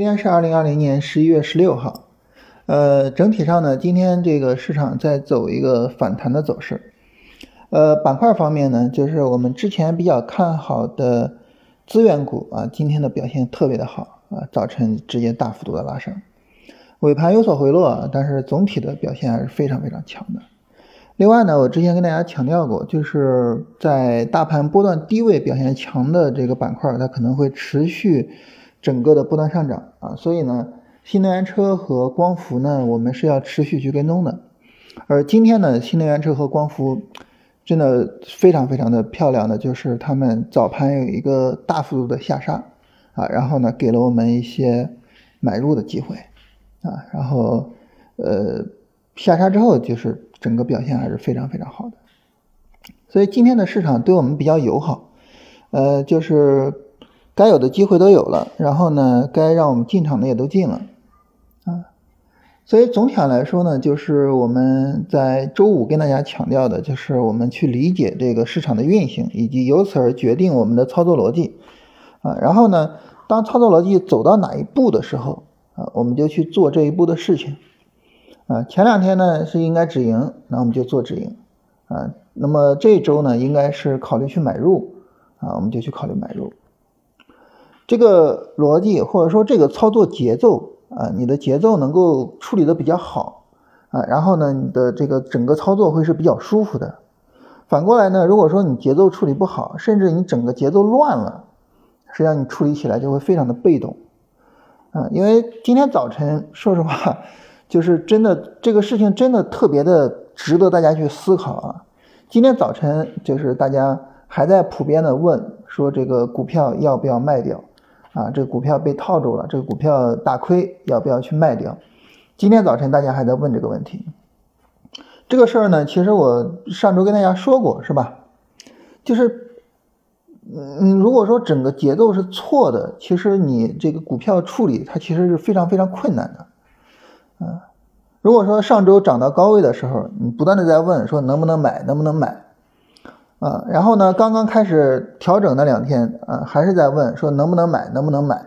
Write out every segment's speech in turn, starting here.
今天是二零二零年十一月十六号，呃，整体上呢，今天这个市场在走一个反弹的走势，呃，板块方面呢，就是我们之前比较看好的资源股啊，今天的表现特别的好啊，早晨直接大幅度的拉升，尾盘有所回落，但是总体的表现还是非常非常强的。另外呢，我之前跟大家强调过，就是在大盘波段低位表现强的这个板块，它可能会持续。整个的不断上涨啊，所以呢，新能源车和光伏呢，我们是要持续去跟踪的。而今天呢，新能源车和光伏真的非常非常的漂亮的，就是他们早盘有一个大幅度的下杀啊，然后呢，给了我们一些买入的机会啊，然后呃下杀之后，就是整个表现还是非常非常好的。所以今天的市场对我们比较友好，呃，就是。该有的机会都有了，然后呢，该让我们进场的也都进了，啊，所以总体上来说呢，就是我们在周五跟大家强调的，就是我们去理解这个市场的运行，以及由此而决定我们的操作逻辑，啊，然后呢，当操作逻辑走到哪一步的时候，啊，我们就去做这一步的事情，啊，前两天呢是应该止盈，那我们就做止盈，啊，那么这周呢应该是考虑去买入，啊，我们就去考虑买入。这个逻辑或者说这个操作节奏啊，你的节奏能够处理的比较好啊，然后呢，你的这个整个操作会是比较舒服的。反过来呢，如果说你节奏处理不好，甚至你整个节奏乱了，实际上你处理起来就会非常的被动啊。因为今天早晨，说实话，就是真的这个事情真的特别的值得大家去思考啊。今天早晨就是大家还在普遍的问说这个股票要不要卖掉。啊，这个股票被套住了，这个股票大亏，要不要去卖掉？今天早晨大家还在问这个问题。这个事儿呢，其实我上周跟大家说过，是吧？就是，嗯，如果说整个节奏是错的，其实你这个股票处理它其实是非常非常困难的。嗯，如果说上周涨到高位的时候，你不断的在问说能不能买，能不能买？啊，然后呢？刚刚开始调整那两天，啊，还是在问说能不能买，能不能买？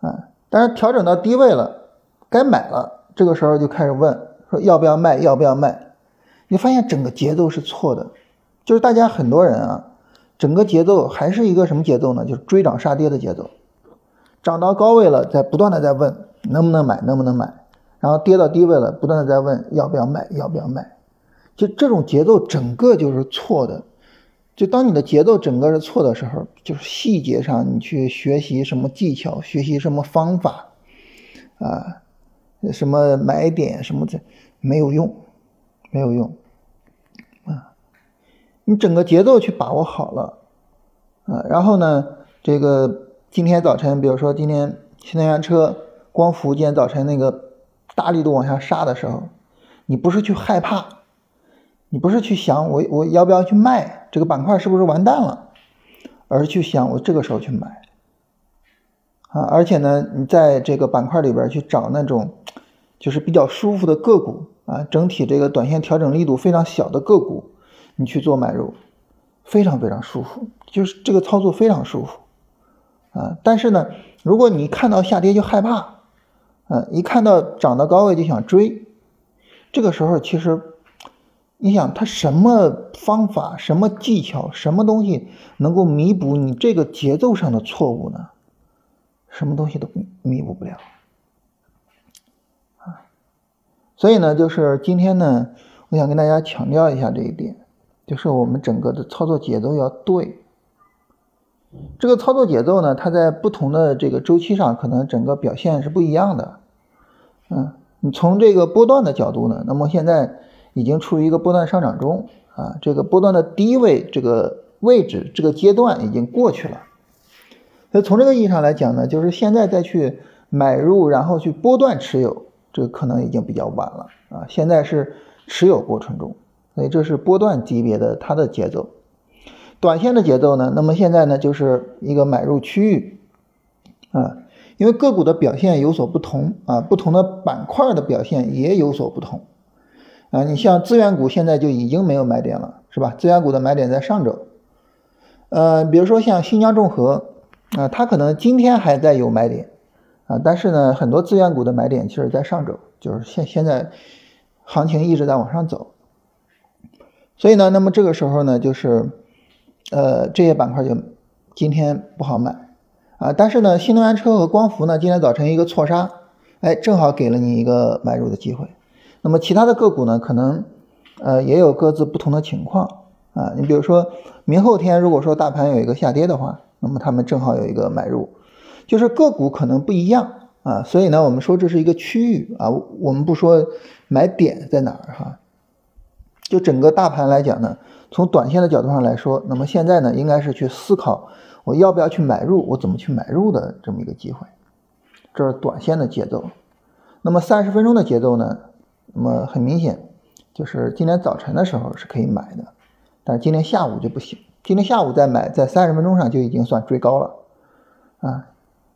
啊，但是调整到低位了，该买了，这个时候就开始问说要不要卖，要不要卖？你发现整个节奏是错的，就是大家很多人啊，整个节奏还是一个什么节奏呢？就是追涨杀跌的节奏，涨到高位了，在不断的在问能不能买，能不能买？然后跌到低位了，不断的在问要不要卖，要不要卖？就这种节奏整个就是错的，就当你的节奏整个是错的时候，就是细节上你去学习什么技巧，学习什么方法，啊，什么买点什么的没有用，没有用，啊，你整个节奏去把握好了，啊，然后呢，这个今天早晨，比如说今天新能源车、光伏，今天早晨那个大力度往下杀的时候，你不是去害怕。你不是去想我我要不要去卖这个板块是不是完蛋了，而是去想我这个时候去买啊！而且呢，你在这个板块里边去找那种就是比较舒服的个股啊，整体这个短线调整力度非常小的个股，你去做买入，非常非常舒服，就是这个操作非常舒服啊！但是呢，如果你看到下跌就害怕，啊，一看到涨到高位就想追，这个时候其实。你想他什么方法、什么技巧、什么东西能够弥补你这个节奏上的错误呢？什么东西都弥补不了啊！所以呢，就是今天呢，我想跟大家强调一下这一点，就是我们整个的操作节奏要对。这个操作节奏呢，它在不同的这个周期上，可能整个表现是不一样的。嗯，你从这个波段的角度呢，那么现在。已经处于一个波段上涨中啊，这个波段的低位这个位置这个阶段已经过去了。所以从这个意义上来讲呢，就是现在再去买入，然后去波段持有，这个可能已经比较晚了啊。现在是持有过程中，所以这是波段级别的它的节奏。短线的节奏呢，那么现在呢就是一个买入区域啊，因为个股的表现有所不同啊，不同的板块的表现也有所不同。啊，你像资源股现在就已经没有买点了，是吧？资源股的买点在上周。呃，比如说像新疆众合，啊，它可能今天还在有买点，啊，但是呢，很多资源股的买点其实在上周，就是现现在行情一直在往上走，所以呢，那么这个时候呢，就是呃这些板块就今天不好买啊，但是呢，新能源车和光伏呢，今天早晨一个错杀，哎，正好给了你一个买入的机会。那么其他的个股呢，可能呃也有各自不同的情况啊，你比如说明后天如果说大盘有一个下跌的话，那么他们正好有一个买入。就是个股可能不一样啊，所以呢，我们说这是一个区域啊，我们不说买点在哪儿哈。就整个大盘来讲呢，从短线的角度上来说，那么现在呢，应该是去思考我要不要去买入，我怎么去买入的这么一个机会。这是短线的节奏。那么三十分钟的节奏呢？那么很明显，就是今天早晨的时候是可以买的，但是今天下午就不行。今天下午再买，在三十分钟上就已经算追高了啊。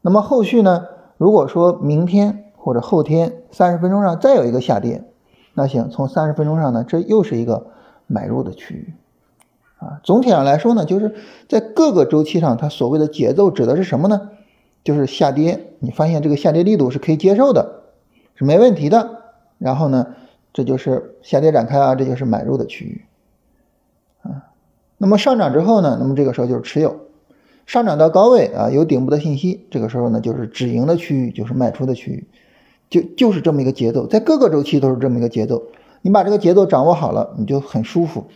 那么后续呢？如果说明天或者后天三十分钟上再有一个下跌，那行，从三十分钟上呢，这又是一个买入的区域啊。总体上来说呢，就是在各个周期上，它所谓的节奏指的是什么呢？就是下跌，你发现这个下跌力度是可以接受的，是没问题的。然后呢，这就是下跌展开啊，这就是买入的区域啊。那么上涨之后呢，那么这个时候就是持有。上涨到高位啊，有顶部的信息，这个时候呢就是止盈的区域，就是卖出的区域，就就是这么一个节奏，在各个周期都是这么一个节奏。你把这个节奏掌握好了，你就很舒服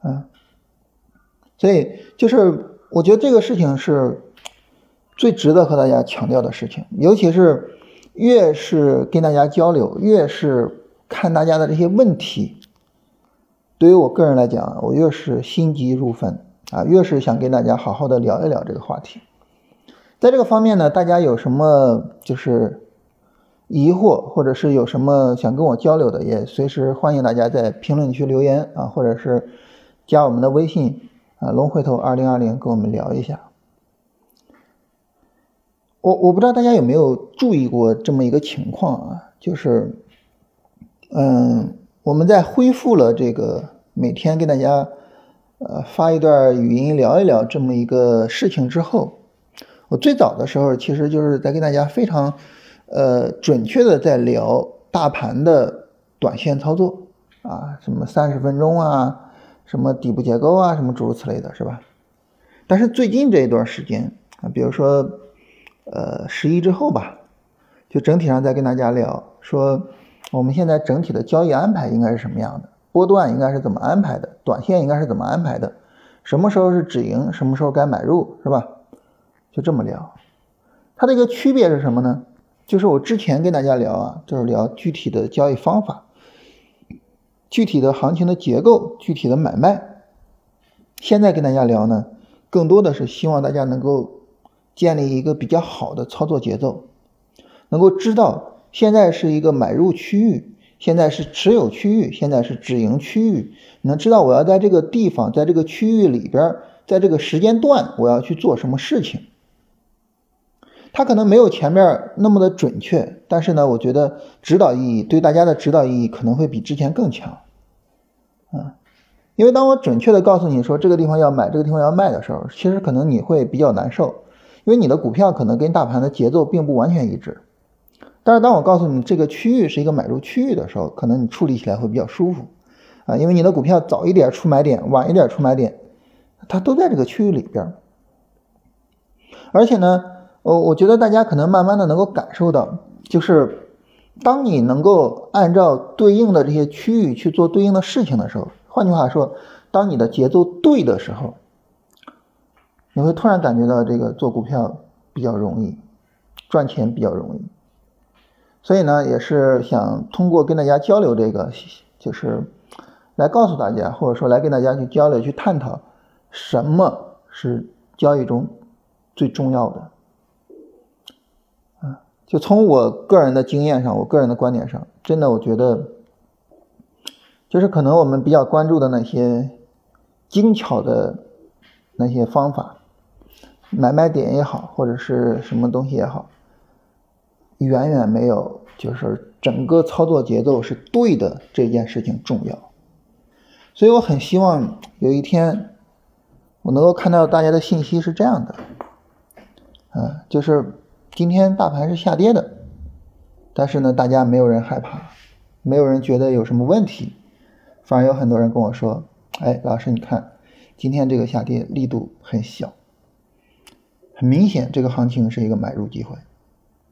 啊。所以就是我觉得这个事情是最值得和大家强调的事情，尤其是越是跟大家交流，越是看大家的这些问题，对于我个人来讲，我越是心急如焚。啊，越是想跟大家好好的聊一聊这个话题，在这个方面呢，大家有什么就是疑惑，或者是有什么想跟我交流的，也随时欢迎大家在评论区留言啊，或者是加我们的微信啊，龙回头二零二零跟我们聊一下。我我不知道大家有没有注意过这么一个情况啊，就是嗯，我们在恢复了这个每天跟大家。呃，发一段语音聊一聊这么一个事情之后，我最早的时候其实就是在跟大家非常呃准确的在聊大盘的短线操作啊，什么三十分钟啊，什么底部结构啊，什么诸如此类的，是吧？但是最近这一段时间啊，比如说呃十一之后吧，就整体上再跟大家聊说，我们现在整体的交易安排应该是什么样的。波段应该是怎么安排的？短线应该是怎么安排的？什么时候是止盈？什么时候该买入？是吧？就这么聊。它的一个区别是什么呢？就是我之前跟大家聊啊，就是聊具体的交易方法、具体的行情的结构、具体的买卖。现在跟大家聊呢，更多的是希望大家能够建立一个比较好的操作节奏，能够知道现在是一个买入区域。现在是持有区域，现在是止盈区域。你能知道我要在这个地方，在这个区域里边，在这个时间段，我要去做什么事情？它可能没有前面那么的准确，但是呢，我觉得指导意义对大家的指导意义可能会比之前更强。啊，因为当我准确的告诉你说这个地方要买，这个地方要卖的时候，其实可能你会比较难受，因为你的股票可能跟大盘的节奏并不完全一致。但是当我告诉你这个区域是一个买入区域的时候，可能你处理起来会比较舒服，啊，因为你的股票早一点出买点，晚一点出买点，它都在这个区域里边。而且呢，我我觉得大家可能慢慢的能够感受到，就是当你能够按照对应的这些区域去做对应的事情的时候，换句话说，当你的节奏对的时候，你会突然感觉到这个做股票比较容易，赚钱比较容易。所以呢，也是想通过跟大家交流这个，就是来告诉大家，或者说来跟大家去交流、去探讨什么是交易中最重要的。啊，就从我个人的经验上，我个人的观点上，真的我觉得，就是可能我们比较关注的那些精巧的那些方法，买卖点也好，或者是什么东西也好。远远没有，就是整个操作节奏是对的这件事情重要，所以我很希望有一天我能够看到大家的信息是这样的，啊，就是今天大盘是下跌的，但是呢，大家没有人害怕，没有人觉得有什么问题，反而有很多人跟我说：“哎，老师，你看今天这个下跌力度很小，很明显这个行情是一个买入机会，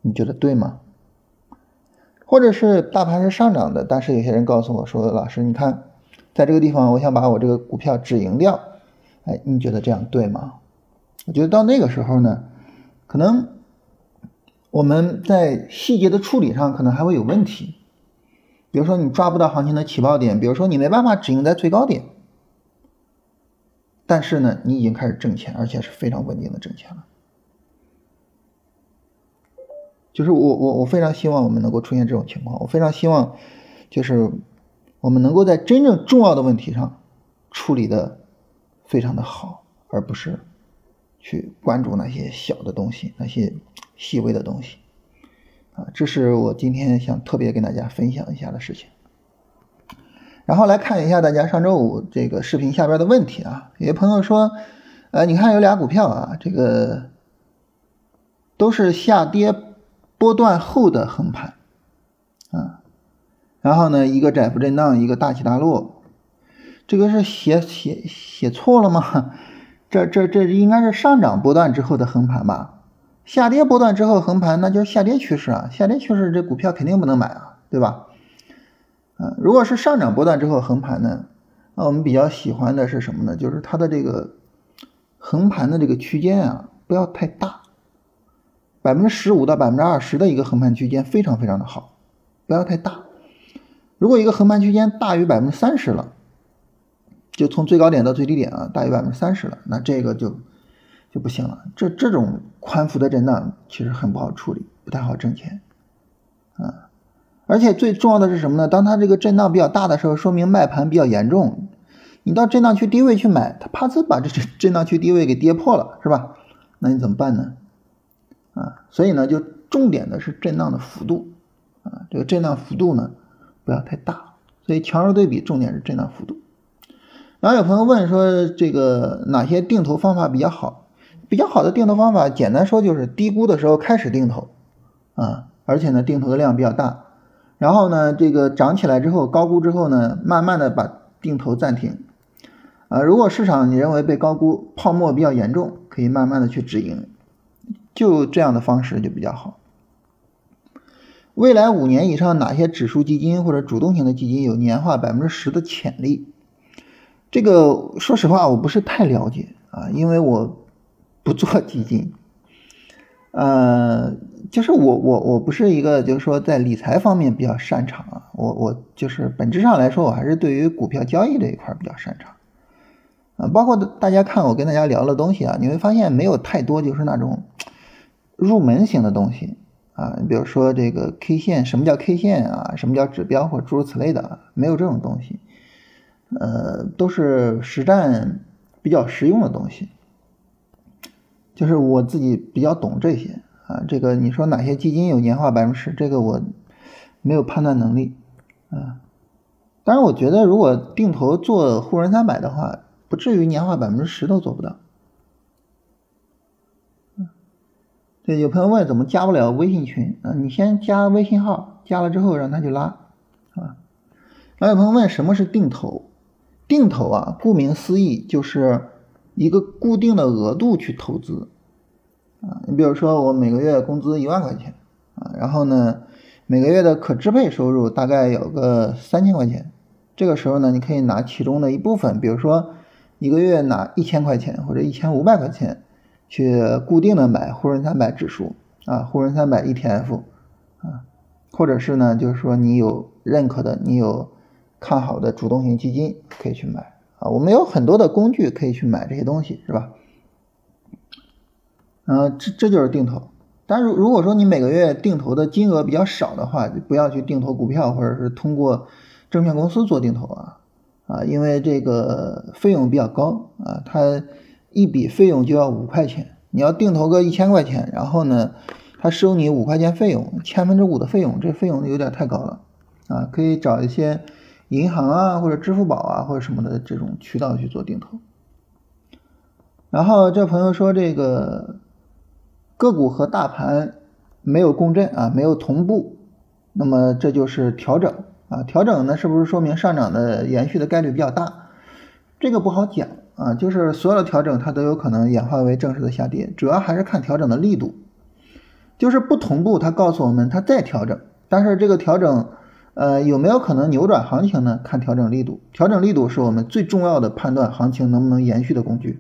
你觉得对吗？”或者是大盘是上涨的，但是有些人告诉我说：“老师，你看在这个地方，我想把我这个股票止盈掉。”哎，你觉得这样对吗？我觉得到那个时候呢，可能。我们在细节的处理上可能还会有问题，比如说你抓不到行情的起爆点，比如说你没办法止盈在最高点，但是呢，你已经开始挣钱，而且是非常稳定的挣钱了。就是我我我非常希望我们能够出现这种情况，我非常希望就是我们能够在真正重要的问题上处理的非常的好，而不是去关注那些小的东西，那些。细微的东西，啊，这是我今天想特别跟大家分享一下的事情。然后来看一下大家上周五这个视频下边的问题啊，有些朋友说，呃，你看有俩股票啊，这个都是下跌波段后的横盘，啊，然后呢，一个窄幅震荡，一个大起大落，这个是写写写错了吗？这这这应该是上涨波段之后的横盘吧？下跌波段之后横盘，那就是下跌趋势啊！下跌趋势这股票肯定不能买啊，对吧？嗯，如果是上涨波段之后横盘呢，那我们比较喜欢的是什么呢？就是它的这个横盘的这个区间啊，不要太大，百分之十五到百分之二十的一个横盘区间非常非常的好，不要太大。如果一个横盘区间大于百分之三十了，就从最高点到最低点啊，大于百分之三十了，那这个就。就不行了，这这种宽幅的震荡其实很不好处理，不太好挣钱，啊，而且最重要的是什么呢？当它这个震荡比较大的时候，说明卖盘比较严重，你到震荡区低位去买，它啪呲把这震震荡区低位给跌破了，是吧？那你怎么办呢？啊，所以呢，就重点的是震荡的幅度，啊，这个震荡幅度呢不要太大，所以强弱对比重点是震荡幅度。然后有朋友问说，这个哪些定投方法比较好？比较好的定投方法，简单说就是低估的时候开始定投，啊，而且呢定投的量比较大，然后呢这个涨起来之后高估之后呢，慢慢的把定投暂停，啊，如果市场你认为被高估，泡沫比较严重，可以慢慢的去止盈，就这样的方式就比较好。未来五年以上哪些指数基金或者主动型的基金有年化百分之十的潜力？这个说实话我不是太了解啊，因为我。不做基金，呃，就是我我我不是一个就是说在理财方面比较擅长啊，我我就是本质上来说我还是对于股票交易这一块比较擅长，啊，包括大家看我跟大家聊的东西啊，你会发现没有太多就是那种入门型的东西啊，你比如说这个 K 线，什么叫 K 线啊，什么叫指标或诸如此类的，没有这种东西，呃，都是实战比较实用的东西。就是我自己比较懂这些啊，这个你说哪些基金有年化百分之十，这个我没有判断能力啊。当然，我觉得如果定投做沪深三百的话，不至于年化百分之十都做不到。对，有朋友问怎么加不了微信群啊？你先加微信号，加了之后让他去拉啊。还有朋友问什么是定投？定投啊，顾名思义就是一个固定的额度去投资。啊，你比如说我每个月工资一万块钱啊，然后呢，每个月的可支配收入大概有个三千块钱，这个时候呢，你可以拿其中的一部分，比如说一个月拿一千块钱或者一千五百块钱，去固定的买沪深三百指数啊，沪深三百 ETF 啊，或者是呢，就是说你有认可的，你有看好的主动型基金可以去买啊，我们有很多的工具可以去买这些东西，是吧？嗯，这这就是定投。但如如果说你每个月定投的金额比较少的话，就不要去定投股票，或者是通过证券公司做定投啊啊，因为这个费用比较高啊，它一笔费用就要五块钱。你要定投个一千块钱，然后呢，他收你五块钱费用，千分之五的费用，这费用有点太高了啊。可以找一些银行啊，或者支付宝啊，或者什么的这种渠道去做定投。然后这朋友说这个。个股和大盘没有共振啊，没有同步，那么这就是调整啊。调整呢，是不是说明上涨的延续的概率比较大？这个不好讲啊，就是所有的调整它都有可能演化为正式的下跌，主要还是看调整的力度。就是不同步，它告诉我们它在调整，但是这个调整，呃，有没有可能扭转行情呢？看调整力度，调整力度是我们最重要的判断行情能不能延续的工具。